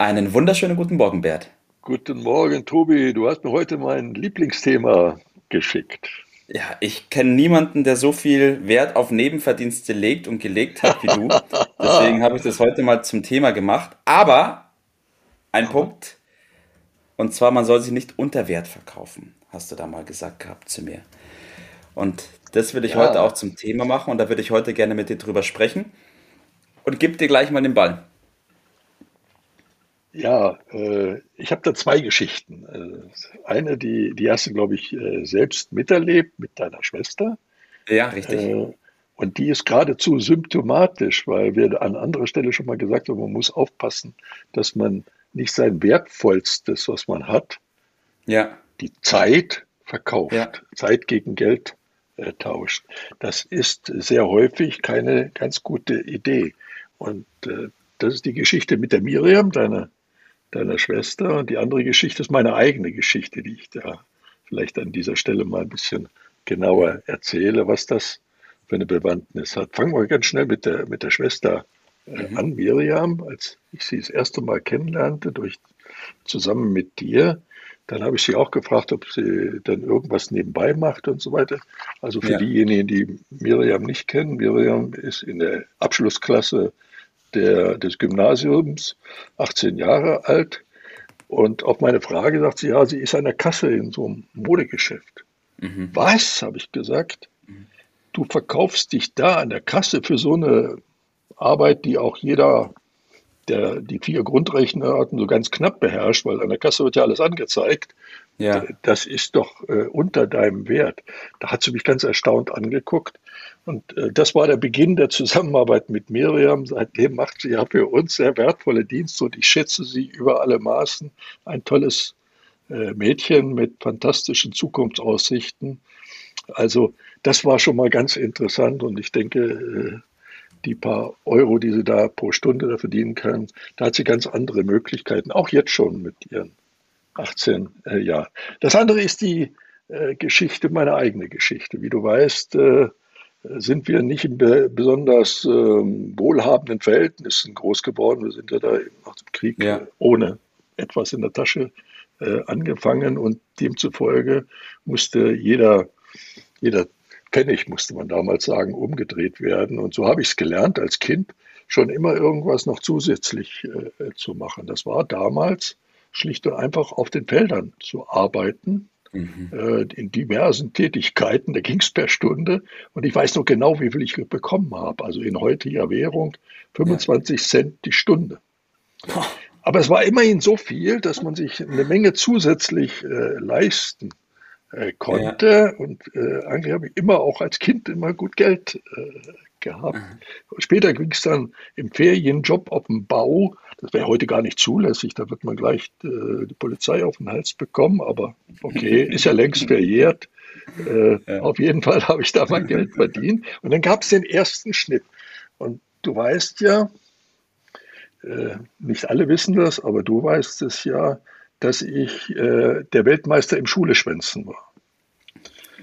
Einen wunderschönen guten Morgen, Bert. Guten Morgen, Tobi. Du hast mir heute mein Lieblingsthema geschickt. Ja, ich kenne niemanden, der so viel Wert auf Nebenverdienste legt und gelegt hat wie du. Deswegen habe ich das heute mal zum Thema gemacht. Aber ein Aber. Punkt. Und zwar, man soll sich nicht unter Wert verkaufen, hast du da mal gesagt gehabt zu mir. Und das würde ich ja. heute auch zum Thema machen und da würde ich heute gerne mit dir drüber sprechen. Und gib dir gleich mal den Ball. Ja, äh, ich habe da zwei Geschichten. Äh, eine, die, die hast du, glaube ich, äh, selbst miterlebt mit deiner Schwester. Ja, richtig. Äh, und die ist geradezu symptomatisch, weil wir an anderer Stelle schon mal gesagt haben, man muss aufpassen, dass man nicht sein Wertvollstes, was man hat, ja. die Zeit verkauft, ja. Zeit gegen Geld äh, tauscht. Das ist sehr häufig keine ganz gute Idee. Und äh, das ist die Geschichte mit der Miriam, deiner deiner Schwester. Und die andere Geschichte ist meine eigene Geschichte, die ich da vielleicht an dieser Stelle mal ein bisschen genauer erzähle, was das für eine Bewandtnis hat. Fangen wir ganz schnell mit der, mit der Schwester äh, mhm. an, Miriam. Als ich sie das erste Mal kennenlernte, durch, zusammen mit dir, dann habe ich sie auch gefragt, ob sie dann irgendwas nebenbei macht und so weiter. Also für ja. diejenigen, die Miriam nicht kennen, Miriam ist in der Abschlussklasse der, des Gymnasiums, 18 Jahre alt. Und auf meine Frage sagt sie, ja, sie ist an der Kasse in so einem Modegeschäft. Mhm. Was, habe ich gesagt. Du verkaufst dich da an der Kasse für so eine Arbeit, die auch jeder, der die vier Grundrechenarten so ganz knapp beherrscht, weil an der Kasse wird ja alles angezeigt. Ja. Das ist doch äh, unter deinem Wert. Da hat sie mich ganz erstaunt angeguckt. Und äh, das war der Beginn der Zusammenarbeit mit Miriam. Seitdem macht sie ja für uns sehr wertvolle Dienste und ich schätze sie über alle Maßen. Ein tolles äh, Mädchen mit fantastischen Zukunftsaussichten. Also das war schon mal ganz interessant und ich denke, äh, die paar Euro, die sie da pro Stunde da verdienen kann, da hat sie ganz andere Möglichkeiten, auch jetzt schon mit ihren 18 äh, Jahren. Das andere ist die äh, Geschichte, meine eigene Geschichte. Wie du weißt, äh, sind wir nicht in besonders ähm, wohlhabenden Verhältnissen groß geworden. Wir sind ja da nach dem Krieg ja. ohne etwas in der Tasche äh, angefangen und demzufolge musste jeder, jeder Pfennig, musste man damals sagen, umgedreht werden. Und so habe ich es gelernt als Kind, schon immer irgendwas noch zusätzlich äh, zu machen. Das war damals schlicht und einfach auf den Feldern zu arbeiten Mhm. Äh, in diversen Tätigkeiten. Da ging es per Stunde. Und ich weiß noch genau, wie viel ich bekommen habe. Also in heutiger Währung 25 ja. Cent die Stunde. Aber es war immerhin so viel, dass man sich eine Menge zusätzlich äh, leisten äh, konnte. Ja. Und äh, eigentlich habe ich immer auch als Kind immer gut Geld äh, gehabt. Mhm. Später ging es dann im Ferienjob auf dem Bau. Das wäre heute gar nicht zulässig, da wird man gleich äh, die Polizei auf den Hals bekommen, aber okay, ist ja längst verjährt. Äh, ja. Auf jeden Fall habe ich da mein Geld verdient. Und dann gab es den ersten Schnitt. Und du weißt ja, äh, nicht alle wissen das, aber du weißt es ja, dass ich äh, der Weltmeister im Schuleschwänzen war.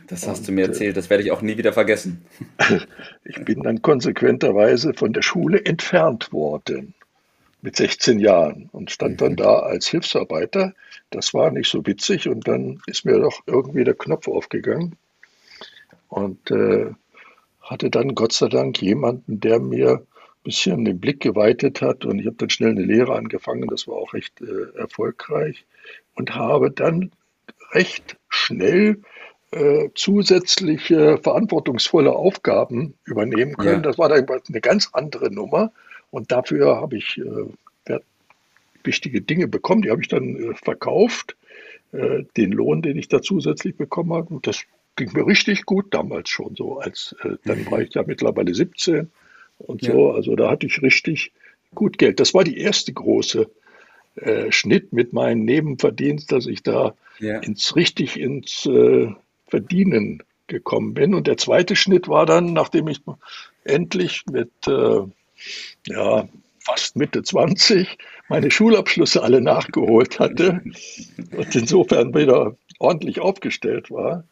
Das hast und, du mir erzählt, das werde ich auch nie wieder vergessen. ich bin dann konsequenterweise von der Schule entfernt worden mit 16 Jahren und stand dann mhm. da als Hilfsarbeiter. Das war nicht so witzig und dann ist mir doch irgendwie der Knopf aufgegangen und äh, hatte dann Gott sei Dank jemanden, der mir ein bisschen den Blick geweitet hat und ich habe dann schnell eine Lehre angefangen, das war auch recht äh, erfolgreich und habe dann recht schnell äh, zusätzliche verantwortungsvolle Aufgaben übernehmen können. Ja. Das war dann eine ganz andere Nummer. Und dafür habe ich äh, wichtige Dinge bekommen. Die habe ich dann äh, verkauft. Äh, den Lohn, den ich da zusätzlich bekommen habe. Und das ging mir richtig gut damals schon so. Als, äh, dann mhm. war ich ja mittlerweile 17 und ja. so. Also da hatte ich richtig gut Geld. Das war die erste große äh, Schnitt mit meinem Nebenverdienst, dass ich da ja. ins richtig ins äh, Verdienen gekommen bin. Und der zweite Schnitt war dann, nachdem ich endlich mit äh, ja, fast Mitte 20 meine Schulabschlüsse alle nachgeholt hatte und insofern wieder ordentlich aufgestellt war,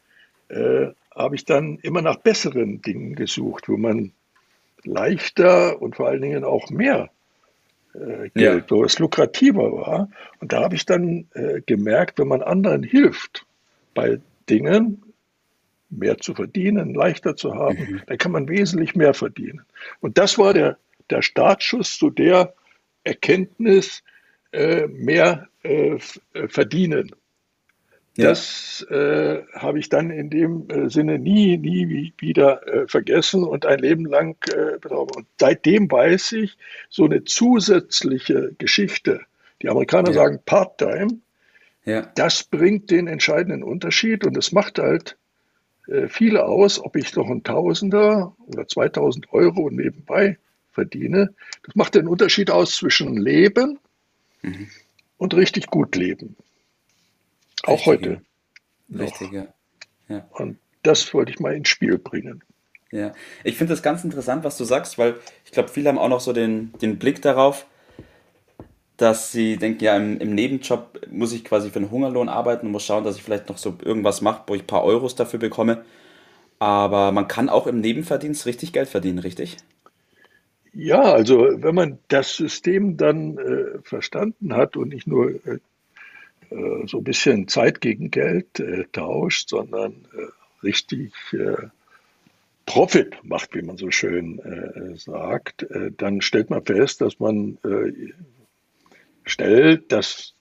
äh, habe ich dann immer nach besseren Dingen gesucht, wo man leichter und vor allen Dingen auch mehr äh, Geld, ja. wo es lukrativer war. Und da habe ich dann äh, gemerkt, wenn man anderen hilft bei Dingen, mehr zu verdienen, leichter zu haben, mhm. dann kann man wesentlich mehr verdienen. Und das war der, der Startschuss zu der Erkenntnis, äh, mehr äh, äh verdienen. Ja. Das äh, habe ich dann in dem äh, Sinne nie, nie wieder äh, vergessen und ein Leben lang betrauert. Und seitdem weiß ich, so eine zusätzliche Geschichte, die Amerikaner ja. sagen Part-Time, ja. das bringt den entscheidenden Unterschied und es macht halt viele aus, ob ich noch ein Tausender oder 2000 Euro nebenbei verdiene. Das macht den Unterschied aus zwischen Leben mhm. und richtig gut leben. Auch heute. Richtig, ja. ja. Und das wollte ich mal ins Spiel bringen. Ja, ich finde das ganz interessant, was du sagst, weil ich glaube, viele haben auch noch so den, den Blick darauf, dass sie denken, ja, im, im, Nebenjob muss ich quasi für einen Hungerlohn arbeiten und muss schauen, dass ich vielleicht noch so irgendwas mache, wo ich ein paar Euros dafür bekomme. Aber man kann auch im Nebenverdienst richtig Geld verdienen, richtig? Ja, also wenn man das System dann äh, verstanden hat und nicht nur äh, äh, so ein bisschen Zeit gegen Geld äh, tauscht, sondern äh, richtig äh, Profit macht, wie man so schön sagt, dann stellt man fest, dass man stellt, das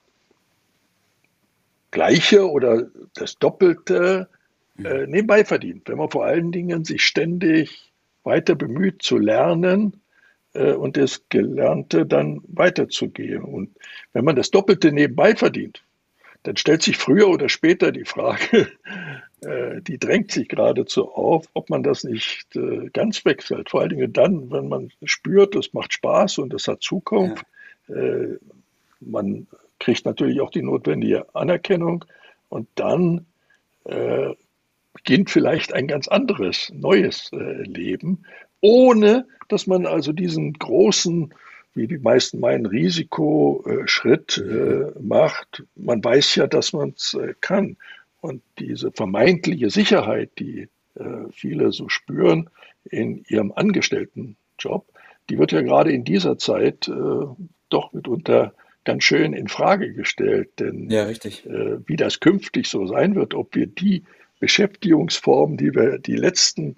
Gleiche oder das Doppelte mhm. nebenbei verdient. Wenn man vor allen Dingen sich ständig weiter bemüht zu lernen, und das Gelernte dann weiterzugehen. Und wenn man das Doppelte nebenbei verdient, dann stellt sich früher oder später die Frage, äh, die drängt sich geradezu auf, ob man das nicht äh, ganz wechselt. Vor allen Dingen dann, wenn man spürt, es macht Spaß und es hat Zukunft. Ja. Äh, man kriegt natürlich auch die notwendige Anerkennung und dann äh, beginnt vielleicht ein ganz anderes, neues äh, Leben, ohne dass man also diesen großen wie die meisten meinen, Risikoschritt äh, macht. Man weiß ja, dass man es äh, kann. Und diese vermeintliche Sicherheit, die äh, viele so spüren in ihrem Angestelltenjob, die wird ja gerade in dieser Zeit äh, doch mitunter ganz schön in Frage gestellt. Denn ja, richtig. Äh, wie das künftig so sein wird, ob wir die Beschäftigungsformen, die wir die letzten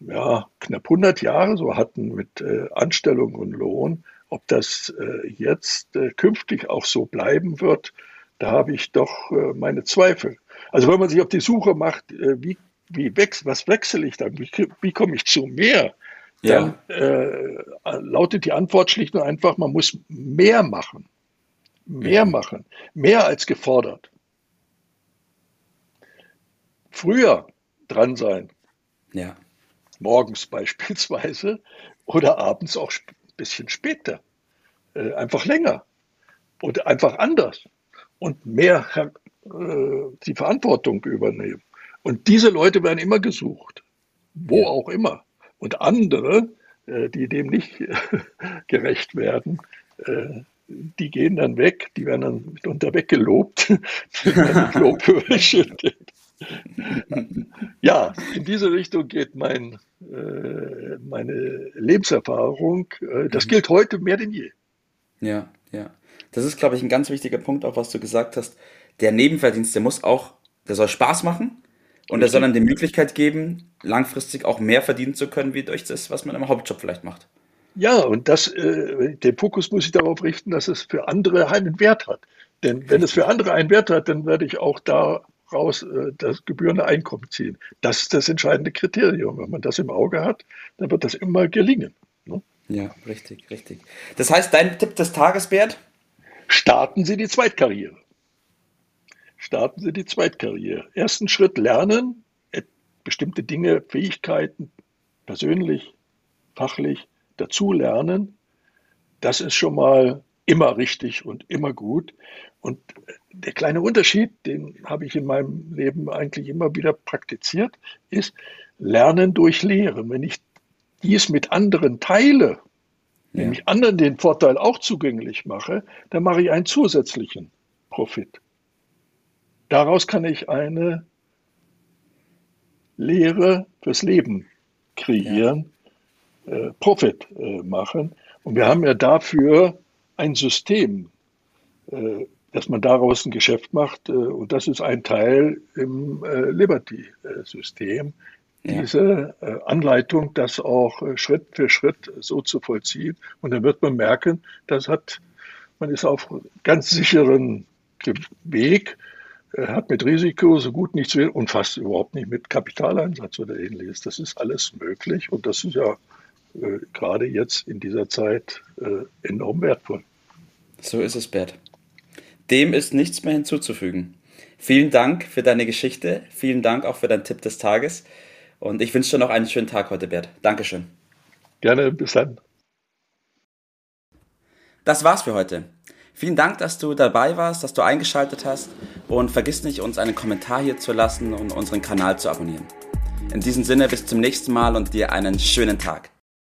ja, knapp 100 Jahre so hatten mit äh, Anstellung und Lohn, ob das äh, jetzt äh, künftig auch so bleiben wird, da habe ich doch äh, meine Zweifel. Also wenn man sich auf die Suche macht, äh, wie, wie wechs was wechsle ich dann, wie, wie komme ich zu mehr, dann ja. Äh, lautet die Antwort schlicht und einfach, man muss mehr machen. Mehr machen. Mehr als gefordert. Früher dran sein. Ja. Morgens beispielsweise oder abends auch bisschen später, äh, einfach länger oder einfach anders und mehr äh, die Verantwortung übernehmen. Und diese Leute werden immer gesucht, wo ja. auch immer. Und andere, äh, die dem nicht gerecht werden, äh, die gehen dann weg, die werden dann mitunter weggelobt, die werden ja, in diese Richtung geht mein, äh, meine Lebenserfahrung. Äh, das mhm. gilt heute mehr denn je. Ja, ja. Das ist, glaube ich, ein ganz wichtiger Punkt, auch was du gesagt hast. Der Nebenverdienst, der muss auch, der soll Spaß machen und der soll dann die Möglichkeit geben, langfristig auch mehr verdienen zu können, wie durch das, was man im Hauptjob vielleicht macht. Ja, und das, äh, den Fokus muss ich darauf richten, dass es für andere einen Wert hat. Denn wenn es für andere einen Wert hat, dann werde ich auch da raus äh, das gebührende Einkommen ziehen. Das ist das entscheidende Kriterium. Wenn man das im Auge hat, dann wird das immer gelingen. Ne? Ja, richtig, richtig. Das heißt, dein Tipp des Tages, Bert? Starten Sie die Zweitkarriere. Starten Sie die Zweitkarriere. Ersten Schritt lernen, bestimmte Dinge, Fähigkeiten, persönlich, fachlich dazu lernen. Das ist schon mal immer richtig und immer gut. Und der kleine Unterschied, den habe ich in meinem Leben eigentlich immer wieder praktiziert, ist Lernen durch Lehren. Wenn ich dies mit anderen teile, ja. nämlich anderen den Vorteil auch zugänglich mache, dann mache ich einen zusätzlichen Profit. Daraus kann ich eine Lehre fürs Leben kreieren, ja. Äh, Profit äh, machen. Und wir haben ja dafür ein System, äh, dass man daraus ein Geschäft macht. Und das ist ein Teil im Liberty-System, ja. diese Anleitung, das auch Schritt für Schritt so zu vollziehen. Und dann wird man merken, das hat, man ist auf ganz sicheren Weg, hat mit Risiko so gut nichts und fast überhaupt nicht mit Kapitaleinsatz oder ähnliches. Das ist alles möglich und das ist ja äh, gerade jetzt in dieser Zeit äh, enorm wertvoll. So ist es, Bert. Dem ist nichts mehr hinzuzufügen. Vielen Dank für deine Geschichte, vielen Dank auch für deinen Tipp des Tages und ich wünsche dir noch einen schönen Tag heute, Bert. Dankeschön. Gerne, bis dann. Das war's für heute. Vielen Dank, dass du dabei warst, dass du eingeschaltet hast und vergiss nicht, uns einen Kommentar hier zu lassen und unseren Kanal zu abonnieren. In diesem Sinne bis zum nächsten Mal und dir einen schönen Tag.